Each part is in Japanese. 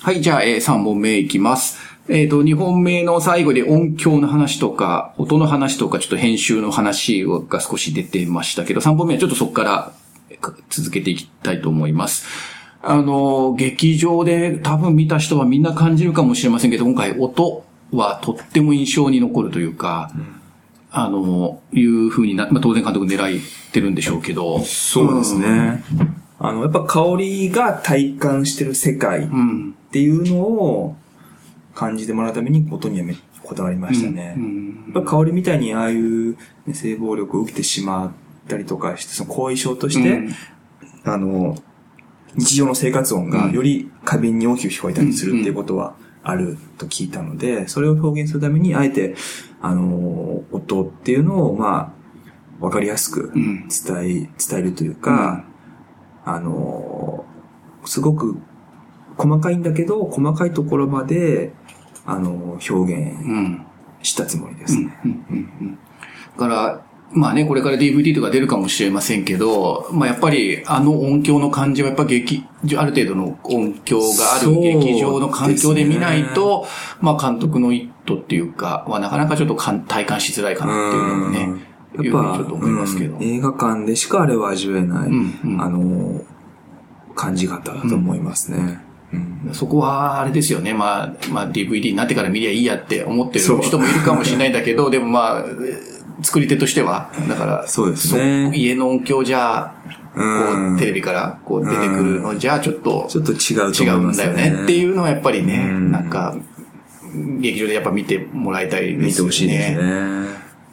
はい、じゃあ、えー、3本目いきます。えっ、と、2本目の最後で音響の話とか、音の話とか、ちょっと編集の話が少し出てましたけど、3本目はちょっとそこからえー続けていきたいと思います。あの、劇場で多分見た人はみんな感じるかもしれませんけど、今回音はとっても印象に残るというか、あの、いう風にな、まあ、当然監督狙ってるんでしょうけど。そうですね。あの、やっぱ香りが体感してる世界っうん。ていうのを感じてもらうために音にはめこだわりましたね。うん。やっぱ香りみたいにああいう、ね、性暴力を受けてしまったりとかして、その後遺症として、うんあの、日常の生活音がうんより過敏に大きく聞こえたりするっていうことはあると聞いたので、それを表現するために、あえて、あの、音っていうのを、まあ、わかりやすくうん伝え、伝えるというか、あの、すごく細かいんだけど、細かいところまで、あの、表現うん。したつもりですね。だから、まあね、これから DVD とか出るかもしれませんけど、まあやっぱりあの音響の感じはやっぱ劇、ある程度の音響がある劇場の環境で見ないと、まあ監督の意図っていうか、はなかなかちょっとかん体感しづらいかなっていうのもね、いうふうにちょっと思いますけど。うん映画館でしかあれは味わえない、うんうんあの、感じ方だと思いますね。うんそこは、あれですよね。まあ、まあ DVD になってから見りゃいいやって思ってる人もいるかもしれないんだけど、でもまあ、作り手としては、だから、そうですね。家の音響じゃ、こうテレビからこう出てくるのじゃ、ちょっとちょっと違うと違思いうますんだよね。っていうのはやっぱりね、うん。なんか、劇場でやっぱ見てもらいたいですよね。見てほしいですね。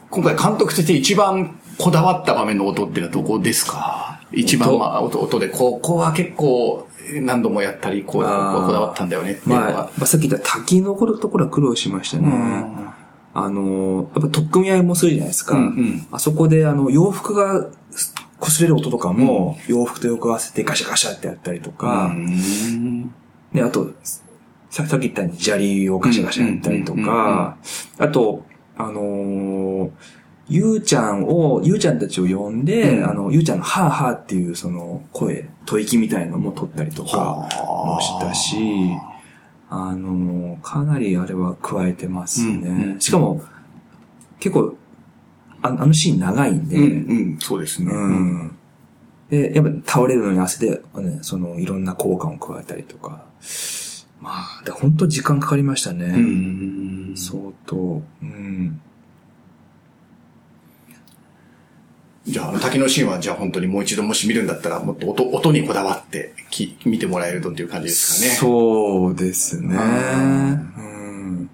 今回監督として一番こだわった場面の音っていうのはどこですか？一番音まあ音音で、ここは結構何度もやったり、こう、こだわったんだよねっていうのまあ、は。まあさっき言った滝のところは苦労しましたね。うん。あの、やっぱ取っ組み合いもするじゃないですか。うんうん。あそこであの洋服が擦れる音とかも、洋服と横合わせてガシャガシャってやったりとか、うん。で、あと、ささっき言ったように砂利をガシャガシャやったりとか、あと、あのーゆうちゃんを、ゆうちゃんたちを呼んで、うんあの、ゆうちゃんのハーハーっていうその声、吐息みたいのも取ったりとかもしたし、あのーかなりあれは加えてますね。うんうんしかも、結構、ああのシーン長いんで、うん、うん、そうですね。うん。で、やっぱ倒れるのに汗で、ね、その、いろんな効果を加えたりとか。まあ、で本当時間かかりましたね。うん相当。うん。じゃあ、滝のシーンは、じゃあ本当にもう一度もし見るんだったら、もっと音、音にこだわってき見てもらえるとっていう感じですかね。そうですね。あうん。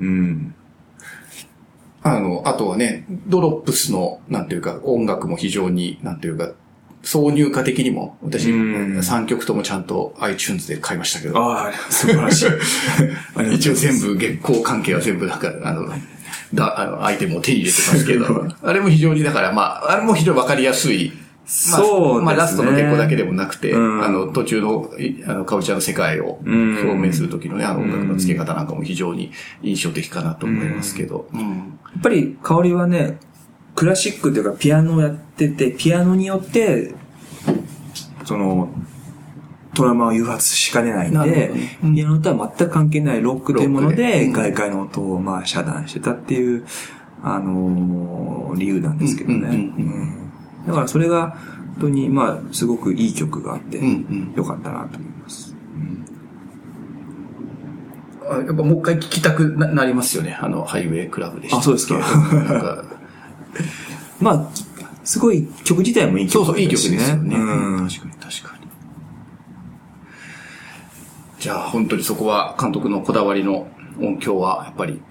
うん。あの、あとはね、ドロップスの、なんていうか、音楽も非常に、なんていうか、挿入歌的にも、私、うん3曲ともちゃんと iTunes で買いましたけど、ああ、素晴らしい。一応全部月光関係は全部なんか、あの、だ、あの、アイテムを手に入れてますけど、あれも非常に、だからまあ、あれも非常にわかりやすい。まあそうですね。まあ、ラストの月光だけでもなくて、うん。あの、途中の、いあの、カウチャーの世界をうん。表明する時のね、あの音楽の付け方なんかも非常に印象的かなと思いますけど。うん。やっぱり香りはね、クラシックっていうかピアノをやってて、ピアノによって、その、トラウマを誘発しかねないんでどね。うん、ピアノとは全く関係ないロックっていうもので外界の音をまあ遮断してたっていう、あのー理由なんですけどね。だからそれが、本当にまあ、すごくいい曲があってよかったなと思います。あやっぱもう一回聞きたくななりますよね。あの、ハイウェイクラブでしたあそうですか。か。まあ、すごい曲自体もいい曲そうそう、いい曲ですよね。うん。確かに確かに。じゃあ、本当にそこは監督のこだわりの音響は、やっぱり、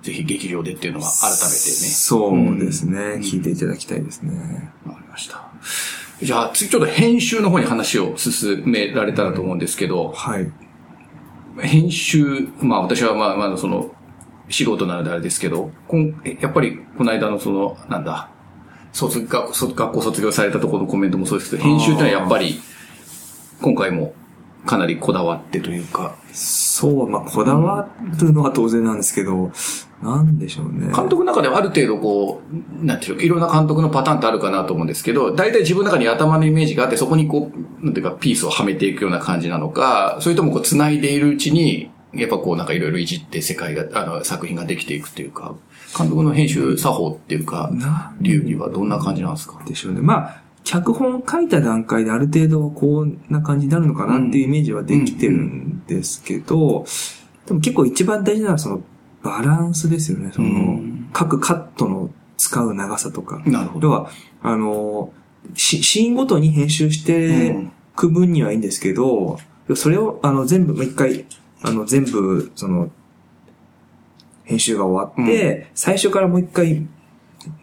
ぜひ劇場でっていうのは改めてね。そうですね。聞いていただきたいですね。わかりました。じゃあ、次ちょっと編集の方に話を進められたらと思うんですけど、はい。編集、まあ私はまあまあその、素人なのであれですけど、こんやっぱりこの間のその、なんだ、卒学卒学校卒業されたところのコメントもそうですけど、編集ってのはやっぱり、今回もかなりこだわってというか、そう、まあ、こだわるのは当然なんですけど、なんでしょうね。監督の中ではある程度こう、なんていうか、いろんな監督のパターンってあるかなと思うんですけど、大体自分の中に頭のイメージがあって、そこにこう、なんていうか、ピースをはめていくような感じなのか、それともこう、繋いでいるうちに、やっぱこう、なんかいろいろいじって世界が、あの、作品ができていくっていうか、監督の編集作法っていうか、流儀はどんな感じなんですか？でしょうね。まあ、脚本書いた段階である程度こんな感じになるのかなっていうイメージはできてるんですけど、でも結構一番大事なのはそのバランスですよね。その、各カットの使う長さとか。なるほど。要は、あの、シシーンごとに編集してく分にはいいんですけど、それを、あの、全部、もう一回、あの、全部、その、編集が終わって、最初からもう一回、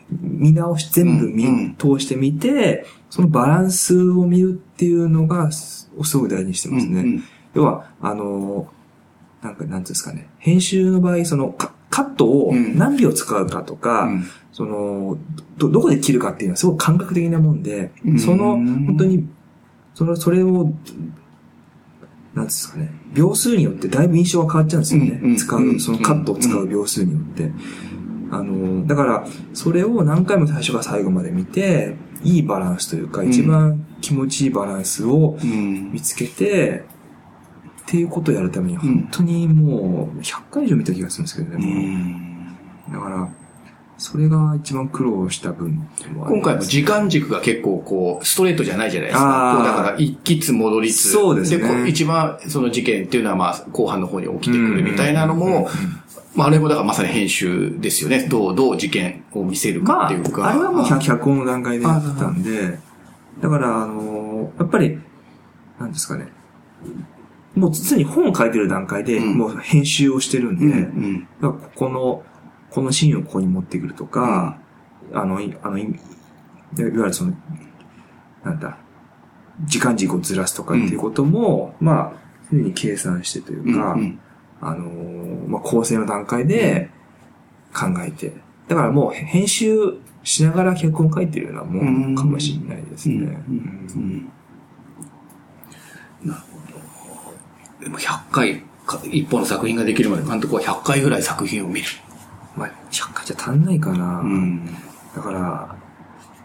見直し、全部見、うんうん通してみて、そのバランスを見るっていうのが、すすごく大事にしてますね。うんうん要は、あの、なんか、なんていうんですかね。編集の場合、その、カカットをうん何秒使うかとか、うんその、ど、どこで切るかっていうのはすごく感覚的なもんで、うんその、本当に、その、それを、なんですかね、秒数によってだいぶ印象が変わっちゃうんですよね。使う、そのカットを使う秒数によって。あの、だから、それを何回も最初から最後まで見て、いいバランスというか、ん。一番気持ちいいバランスをうん。見つけて、っていうことをやるために、本当にもう、100回以上見た気がするんですけどうね、だから、それが一番苦労した分今回も時間軸が結構こう、ストレートじゃないじゃないですあか。だから一気つ戻りつ。そうですね。こう一番その事件っていうのはまあ後半の方に起きてくるみたいなのも、まああれもだからまさに編集ですよね。どう、どう事件を見せるかまあ、っていうか。あれはもう100、100本の段階でやってたんで、だから、あのやっぱり、なんですかね。もう常に本を書いてる段階で、うんもう編集をしてるんで、うん、うん。だからここの、このシーンをここに持ってくるとか、あの、いあの、いいわゆるその、なんだ、時間軸をずらすとかっていうことも、まあ、常に計算してというか、うんうんあのーまあ、構成の段階で考えて、だからもう編集しながら脚本書いてるようなもんかもしれないですね。なるほど。でも100回か、一本の作品ができるまで監督は100回ぐらい作品を見る。まあ、100回じゃ足んないかな。うん。だから、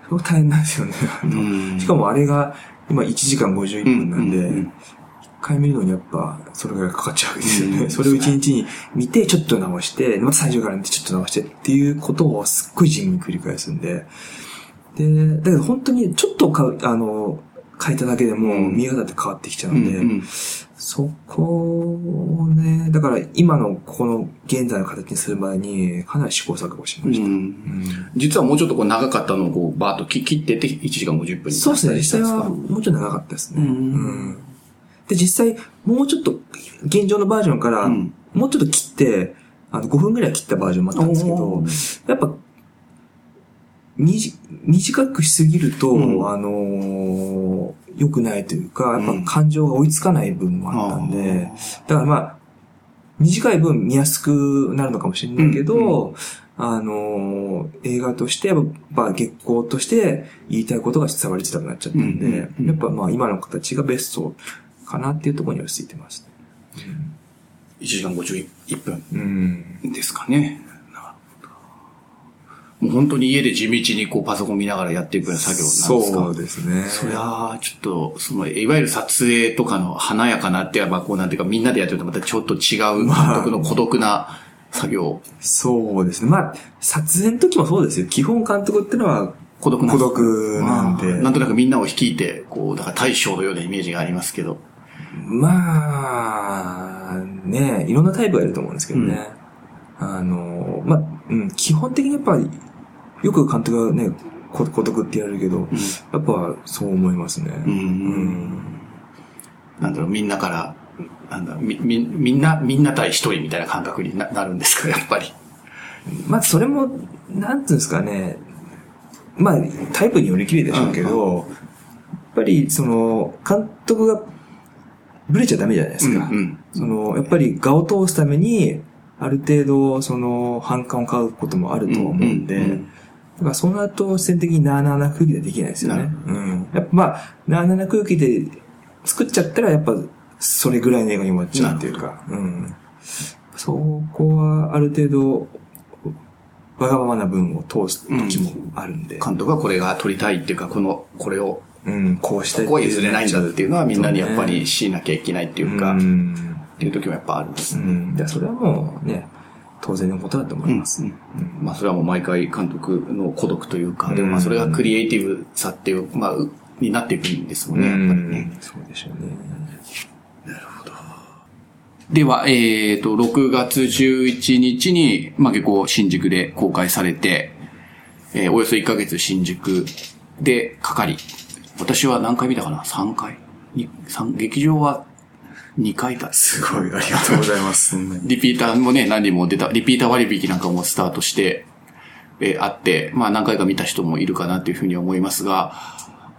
すごく大変なんですよね。しかもあれが今1時間51分なんで、回見るのにやっぱそれぐらいかかっちゃうわけですよね。うん。それを1日に見てちょっと直して、また最初から見てちょっと直してっていうことをすっごい地味に繰り返すんで、で、だけど本当にちょっとかあの、書いただけでもうん。見え方って変わってきちゃうんで、うんうん。そこをね、だから今のこの現在の形にする前にかなり試行錯誤しました。うん。うん。実はもうちょっとこう長かったのをこうバーッと切切ってって1時間50分にそうですね、実際はもうちょっと長かったですね。うん。うんで、実際、もうちょっと、現状のバージョンから、うん。もうちょっと切って、あの、5分ぐらい切ったバージョンもあったんですけおどー、やっぱ、短くしすぎると、うん。あのー良くないというか、やうん。っぱ感情が追いつかない部分もあったんで、だからまあ、短い分見やすくなるのかもしれないけど、うん。あのー映画として、やっぱ月光として言いたいことが伝わりづらくなっちゃったんで、うん。うん。うん。やっぱまあ今の形がベストかなっていうところに落ち着いてますね。1時間51分うん。ですかね。もう本当に家で地道にこうパソコン見ながらやっていくような作業なんですか？そうですね。そりゃあ、ちょっと、その、いわゆる撮影とかの華やかなって言えば、こうなんていうか、みんなでやってるとまたちょっと違う監督の孤独な作業。そうですね。まあ、撮影の時もそうですよ。基本監督ってのは孤独な孤独なんで。まあなんとなくみんなを率いて、こう、だから大将のようなイメージがありますけど。まあ、ね、いろんなタイプがいると思うんですけどね。あの、まあ、うん、基本的にやっぱり、よく監督がね、こ孤独ってやるけど、やっぱそう思いますね。うんうんなんだろう、みんなから、なんだみ、み、みんな、みんな対一人みたいな感覚にななるんですか、やっぱり。まあ、それも、なんていうんですかね。まあ、タイプによりきりでしょうけど、やっぱり、その、監督が、ブレちゃダメじゃないですか。うんうんその、やっぱり、画を通すために、ある程度、その、反感を買うこともあるとは思うんで、うんうんうんだから、その後、自然的になあなあな空気でできないですよね。うん。やっぱ、まあ、なあなあな空気で作っちゃったら、やっぱ、それぐらいの映画に終わっちゃうっていうか、うん。そこは、ある程度、わがままな文を通す時もあるんで。監督はこれが撮りたいっていうか、この、これを、うん、こうしたいここは譲れないんだっていうのはみんなにやっぱりねしなきゃいけないっていうか、うっん。ていう時もやっぱあるんですね。うん。でそれはもうね、当然のことだと思います。うんまあそれはもう毎回監督の孤独というか、うんでもまあそれがクリエイティブさっていう、まあ、うになっていくんですもんね、やっぱりね。そうでしょうね。では、えっ、と、6月11日に、まあ結構新宿で公開されて、えーおよそ1ヶ月新宿でかかり、私は何回見たかな ?3 回劇場は2回だ。すごい、ありがとうございます。リピーターもね、何人も出た、リピーター割引なんかもスタートして、えーあって、まあ何回か見た人もいるかなというふうに思いますが、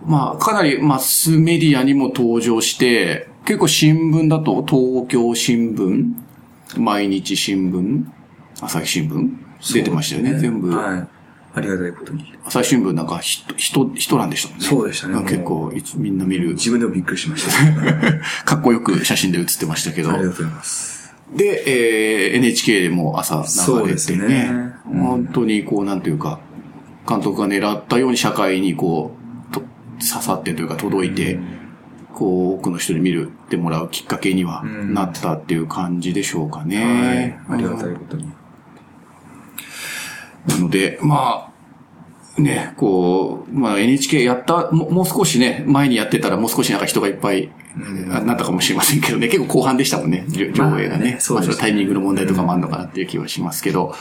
まあかなりマスメディアにも登場して、結構新聞だと東京新聞、毎日新聞、朝日新聞出てましたよね、全部。はい。ありがたいことに。朝日新聞なんか人、人、人なんでしたもんね。そうでしたね結構いつみんな見る。自分でもびっくりしました。かっこよく写真で写ってましたけど。ありがとうございます。で、えー NHK でも朝そう流れてねですねうん本当にこう、なんていうか、監督が狙ったように社会にこう、と刺さってというか届いて、こう、多くの人に見るってもらうきっかけにはうんなったっていう感じでしょうかはいね。。ありがたいことに。なので、まあ、ね、こう、まあ NHK やった、ももう少しね、前にやってたらもう少しなんか人がいっぱい、あなったかもしれませんけどね、結構後半でしたもんね、上上映がね。まあね。そうですまあれはタイミングの問題とかもあるのかなっていう気はしますけど、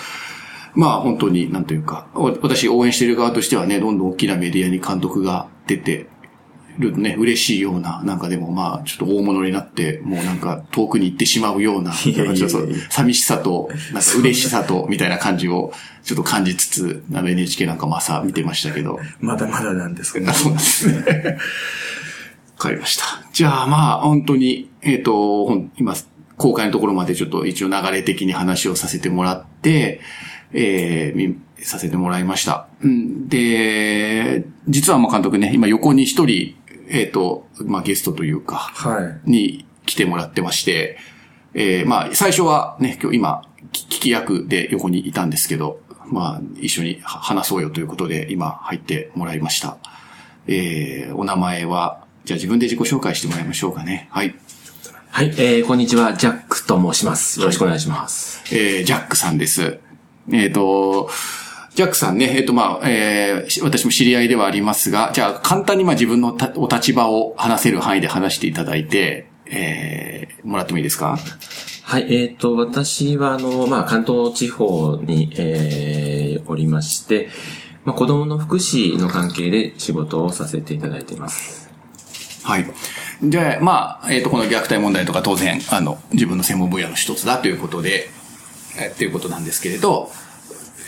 まあ本当に、なんというか、お私応援している側としてはね、どんどん大きなメディアに監督が出てるね、嬉しいような、なんかでもまあ、ちょっと大物になって、もうなんか遠くに行ってしまうような、寂しさと、なんか嬉しさと、みたいな感じを、ちょっと感じつつ、NHK なんかも朝見てましたけど、まだまだなんですけどあ。そうですね。わかりました。じゃあまあ、本当に、えっ、と、ほん今、公開のところまでちょっと一応流れ的に話をさせてもらって、えー、みさせてもらいました。うん、で、実はまあ監督ね、今横に一人、えっ、と、まあゲストというか、はい。に来てもらってまして、えー、まあ、最初はね、今日今、き聞き役で横にいたんですけど、まあ、一緒には話そうよということで、今入ってもらいました。えー、お名前は、じゃあ自分で自己紹介してもらいましょうかね。はい。はい、えー、こんにちは、ジャックと申します。よろしくお願いします。えー、ジャックさんです。えっ、と、ジャックさんね、えっ、と、まあ、えーし私も知り合いではありますが、じゃあ、簡単にまあ自分のたお立場を話せる範囲で話していただいて、えー、もらってもいいですか？はい、えっ、と、私は、あの、まあ、関東地方に、えー、おりまして、まあ、子供の福祉の関係で仕事をさせていただいています。はい。で、まあ、えっ、と、この虐待問題とか当然、あの、自分の専門分野の一つだということで、えっていうことなんですけれど、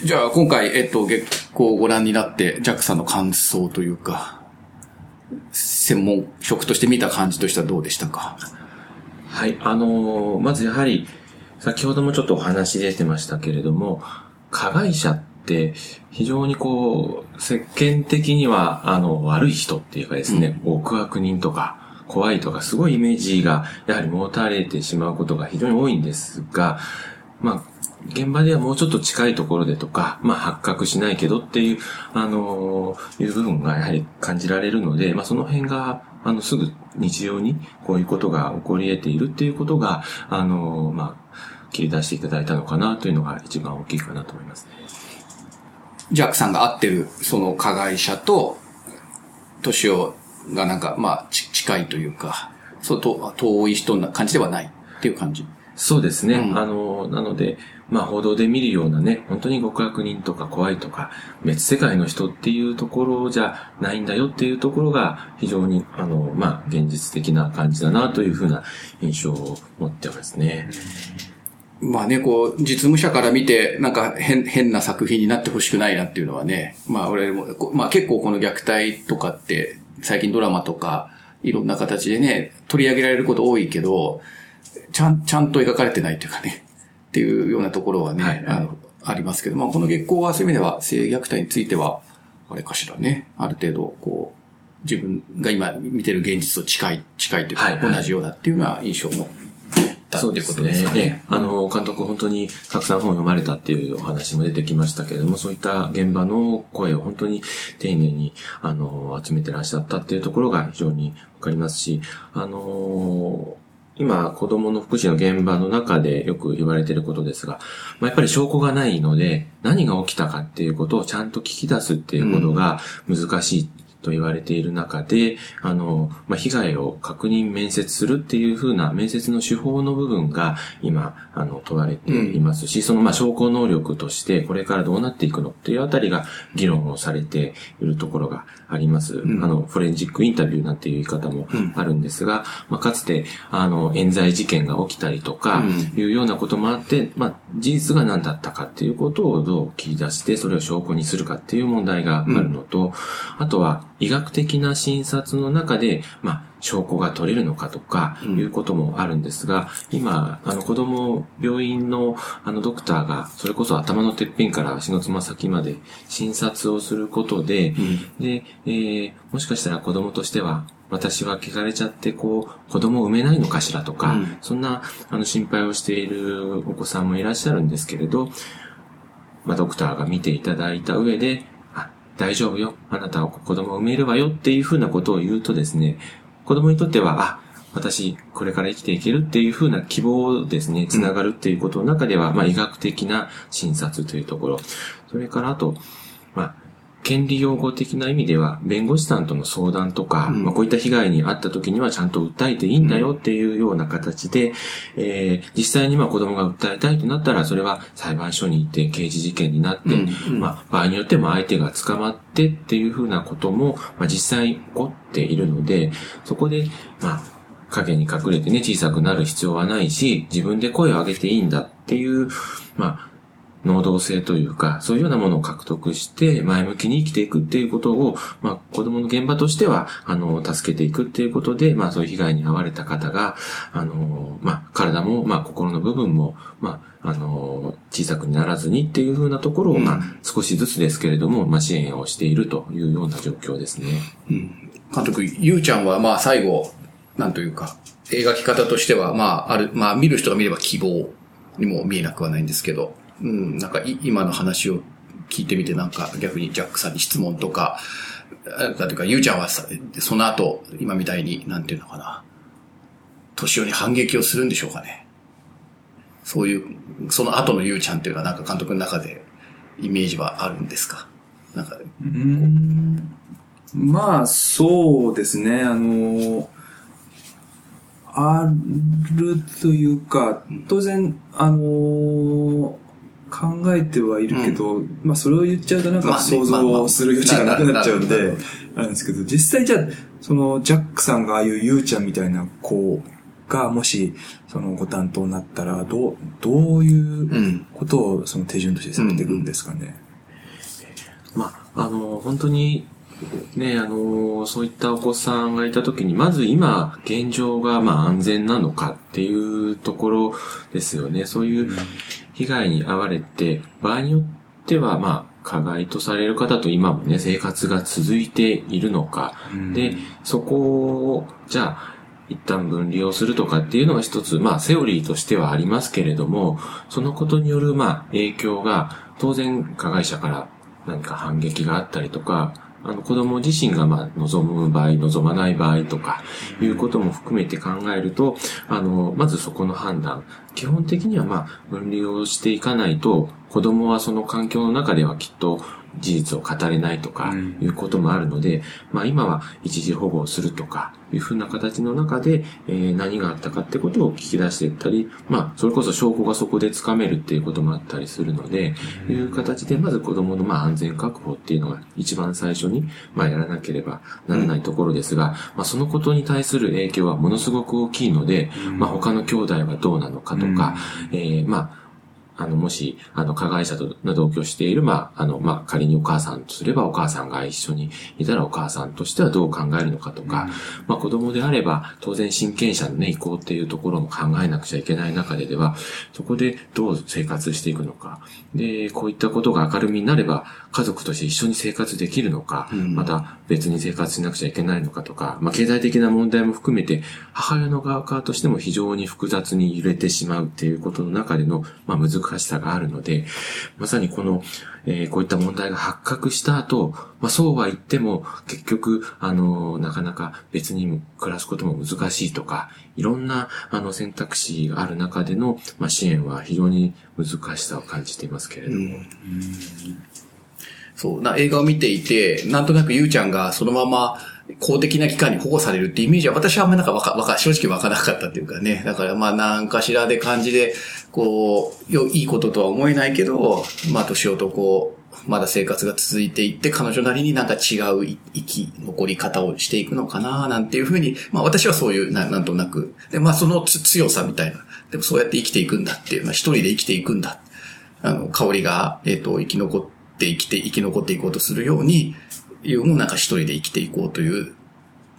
じゃあ今回、えっ、と、月光をご覧になって、ジャックさんの感想というか、専門職として見た感じとしてはどうでしたか？はい、あのーまずやはり、先ほどもちょっとお話出てましたけれども、加害者って非常にこう、世間的には、あの、悪い人っていうかですね、極悪人とか、怖いとか、すごいイメージが、やはり持たれてしまうことが非常に多いんですが、まあ、現場ではもうちょっと近いところでとか、まあ発覚しないけどっていう、あのーいう部分がやはり感じられるので、まあその辺が、あの、すぐ日常にこういうことが起こり得ているっていうことが、あのーまあ、切り出していただいたのかなというのが一番大きいかなと思いますね。ジャックさんが会ってる、その加害者と、年をがなんか、まあ、近いというか、そう、と遠い人な感じではないっていう感じ？そうですね。うんあの、なので、まあ報道で見るようなね、本当に極悪人とか怖いとか、別世界の人っていうところじゃないんだよっていうところが非常に、あの、まあ現実的な感じだなというふうな印象を持ってますね。まあね、こう、実務者から見て、なんか変、変な作品になってほしくないなっていうのはね、まあ俺も、こまあ結構この虐待とかって、最近ドラマとか、いろんな形でね、取り上げられること多いけど、ちゃん、ちゃんと描かれてないというかね、っていうようなところはね、はい。あの、ありますけど、まあこの月光はそういう意味では、性虐待については、あれかしらね、ある程度、こう、自分が今見てる現実と近い、近いというか、同じようだっていうような印象も、だっったっていうことですかね。あの、監督本当にたくさん本を読まれたっていうお話も出てきましたけれども、そういった現場の声を本当に丁寧に、あの、集めてらっしゃったっていうところが非常にわかりますし、あの、今、子供の福祉の現場の中でよく言われていることですが、まあ、やっぱり証拠がないので、何が起きたかっていうことをちゃんと聞き出すっていうことが難しいと言われている中で、あの、まあ、被害を確認面接するっていうふうな面接の手法の部分が今、あの、問われていますし、うん、その、ま、証拠能力としてこれからどうなっていくのっていうあたりが議論をされているところがあります。うん、あの、フォレンジックインタビューなんていう言い方もあるんですが、うん、まあ、かつて、あの、冤罪事件が起きたりとか、いうようなこともあって、まあ、事実が何だったかっていうことをどう切り出して、それを証拠にするかっていう問題があるのと、あとは、医学的な診察の中で、まあ、証拠が取れるのかとか、いうこともあるんですが、うん、今、あの、子供、病院の、あの、ドクターが、それこそ頭のてっぺんから足のつま先まで診察をすることで、うん、で、えー、もしかしたら子供としては、私は汚れちゃって、こう、子供を産めないのかしらとか、うん、そんな、あの、心配をしているお子さんもいらっしゃるんですけれど、まあ、ドクターが見ていただいた上で、大丈夫よ。あなたは子供を産めるわよっていうふうなことを言うとですね、子供にとっては、あ、私、これから生きていけるっていうふうな希望ですね、つながるっていうことの中では、まあ、医学的な診察というところ。それからあと、まあ、権利擁護的な意味では、弁護士さんとの相談とか、うん、まあ、こういった被害に遭った時にはちゃんと訴えていいんだよっていうような形で、えー、実際にまあ子供が訴えたいとなったら、それは裁判所に行って刑事事件になって、うん、まあ、場合によっても相手が捕まってっていうふうなことも、まあ、実際起こっているので、そこで、まあ、影に隠れてね、小さくなる必要はないし、自分で声を上げていいんだっていう、まあ、能動性というか、そういうようなものを獲得して、前向きに生きていくっていうことを、まあ、子供の現場としては、あの、助けていくっていうことで、まあ、そういう被害に遭われた方が、あの、まあ、体も、まあ、心の部分も、まあ、あの、小さくならずにっていうふうなところを、まあ、少しずつですけれども、まあ、支援をしているというような状況ですね。うん。監督、ゆうちゃんは、まあ、最後、なんというか、描き方としては、まあ、ある、まあ、見る人が見れば希望にも見えなくはないんですけど、うん、なんか今の話を聞いてみて、なんか逆にジャックさんに質問とか、だというか、ゆうちゃんはさ、その後、今みたいに、なんていうのかな、年寄り反撃をするんでしょうかね。そういう、その後のゆうちゃんっていうのは、なんか監督の中でイメージはあるんですか？なんか。うん。まあ、そうですね。あの、あるというか、当然、あの考えてはいるけど、うん、まあそれを言っちゃうとなんか想像する余地がなくなっちゃうんで、あるんですけど、実際じゃあ、そのジャックさんがああいうゆうちゃんみたいな子がもし、そのご担当になったら、どう、どういうことをその手順としてされていくんですかね？うん、まあ、あの、本当にね、あのそういったお子さんがいたときに、まず今、現状がまあ安全なのかっていうところですよね。そういう被害に遭われて、場合によってはまあ、加害とされる方と今もね、生活が続いているのか。で、そこを、じゃあ、一旦分離をするとかっていうのが一つ、まあ、セオリーとしてはありますけれども、そのことによる、まあ、影響が、当然、加害者から何か反撃があったりとか、あの子供自身がまあ望む場合、望まない場合とか、いうことも含めて考えると、あの、まずそこの判断。基本的にはまあ分離をしていかないと、子供はその環境の中ではきっと事実を語れないとかいうこともあるので、うん、まあ今は一時保護をするとかいうふうな形の中で、えー、何があったかってことを聞き出していったり、まあそれこそ証拠がそこでつかめるっていうこともあったりするので、うん、いう形でまず子供のまあ安全確保っていうのが一番最初にまあやらなければならないところですが、まあそのことに対する影響はものすごく大きいので、まあ他の兄弟はどうなのかとか、えー、まああの、もし、あの、加害者と同居している、まあ、あの、まあ、仮にお母さんとすれば、お母さんが一緒にいたら、お母さんとしてはどう考えるのかとか、うん、まあ、子供であれば、当然親権者のね、意向っていうところも考えなくちゃいけない中ででは、そこでどう生活していくのか。で、こういったことが明るみになれば、家族として一緒に生活できるのか、うん。また別に生活しなくちゃいけないのかとか、まあ、経済的な問題も含めて、母親の側からとしても非常に複雑に揺れてしまうっていうことの中での、まあ、難しさがあるので、まさにこの、えーこういった問題が発覚した後、まあ、そうは言っても、結局、あの、なかなか別に暮らすことも難しいとか、いろんな、あの、選択肢がある中での、まあ、支援は非常に難しさを感じていますけれども。そう、な、映画を見ていて、なんとなくゆうちゃんがそのまま公的な機関に保護されるってイメージは私はあんまりなんかわか、わか、正直わからなかったっていうかね。だからまあなんかしらで感じで、こう、よ、いいこととは思えないけど、まあ年をとこう、まだ生活が続いていって、彼女なりになんか違う生き残り方をしていくのかな、なんていうふうに、まあ私はそういう、ななんとなく。で、まあそのつ強さみたいな。でもそうやって生きていくんだっていう、まあ一人で生きていくんだ。あの、香りが、えっ、と、生き残って生きて、生き残っていこうとするように、いうのをなんか一人で生きていこうという、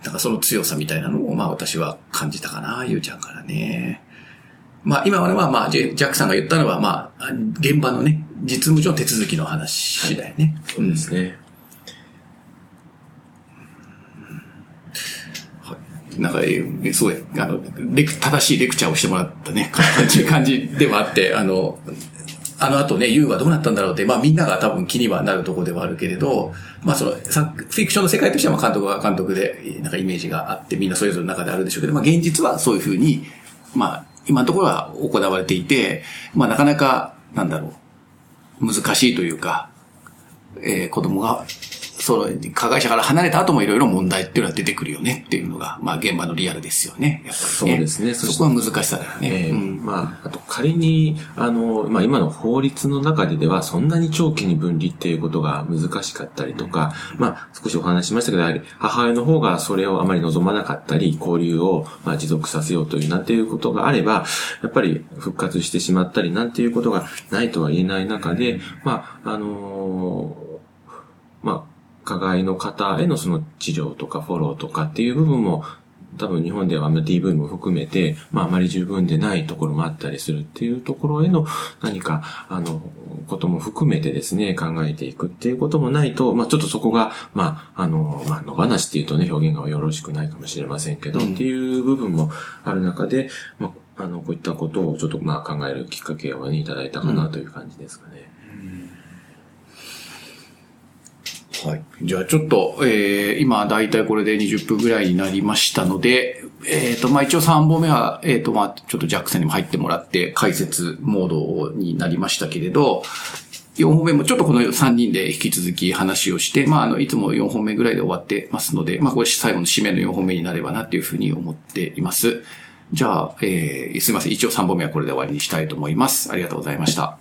なんかその強さみたいなのを、まあ私は感じたかな、ゆうちゃんからね。まあ今までは、まあジャックさんが言ったのは、まあ、現場のね、実務上手続きの話だよね。そうですね。なんか、えーすごい、あの、正しいレクチャーをしてもらったね、感じ、感じではあって、あの、あの後ね、優はどうなったんだろうって、まあみんなが多分気にはなるところではあるけれど、まあその、フィクションの世界としては監督は監督で、なんかイメージがあって、みんなそれぞれの中であるでしょうけど、まあ現実はそういうふうに、まあ今のところは行われていて、まあなかなか、なんだろう、難しいというか、えー子供が、その、加害者から離れた後もいろいろ問題っていうのは出てくるよねっていうのが、まあ現場のリアルですよね。やっぱりねそうですねそこは難しさだよね。ええうんまあ、あと仮に、あの、まあ今の法律の中でではそんなに長期に分離っていうことが難しかったりとか、まあ少しお話ししましたけど、やはり母親の方がそれをあまり望まなかったり、交流をまあ持続させようというなんていうことがあれば、やっぱり復活してしまったりなんていうことがないとは言えない中で、まあ、あのまあ、加害の方へのその治療とかフォローとかっていう部分も、多分日本では DV も含めて、まああまり十分でないところもあったりするっていうところへの何か、あの、ことも含めてですね、考えていくっていうこともないと、まあちょっとそこが、まあ、あの、まあ野放しっていうとね、表現がよろしくないかもしれませんけど、っていう部分もある中で、まあ、あの、こういったことをちょっとまあ考えるきっかけをね、いただいたかなという感じですかね。はい。じゃあちょっと、えー、今だいたいこれで20分ぐらいになりましたので、えっ、と、まあ、一応3本目は、えっ、と、まあ、ちょっとジャックさんにも入ってもらって解説モードになりましたけれど、4本目もちょっとこの3人で引き続き話をして、まあ、あの、いつも4本目ぐらいで終わってますので、まあ、これ最後の締めの4本目になればなっていうふうに思っています。じゃあ、えー、すいません。一応3本目はこれで終わりにしたいと思います。ありがとうございました。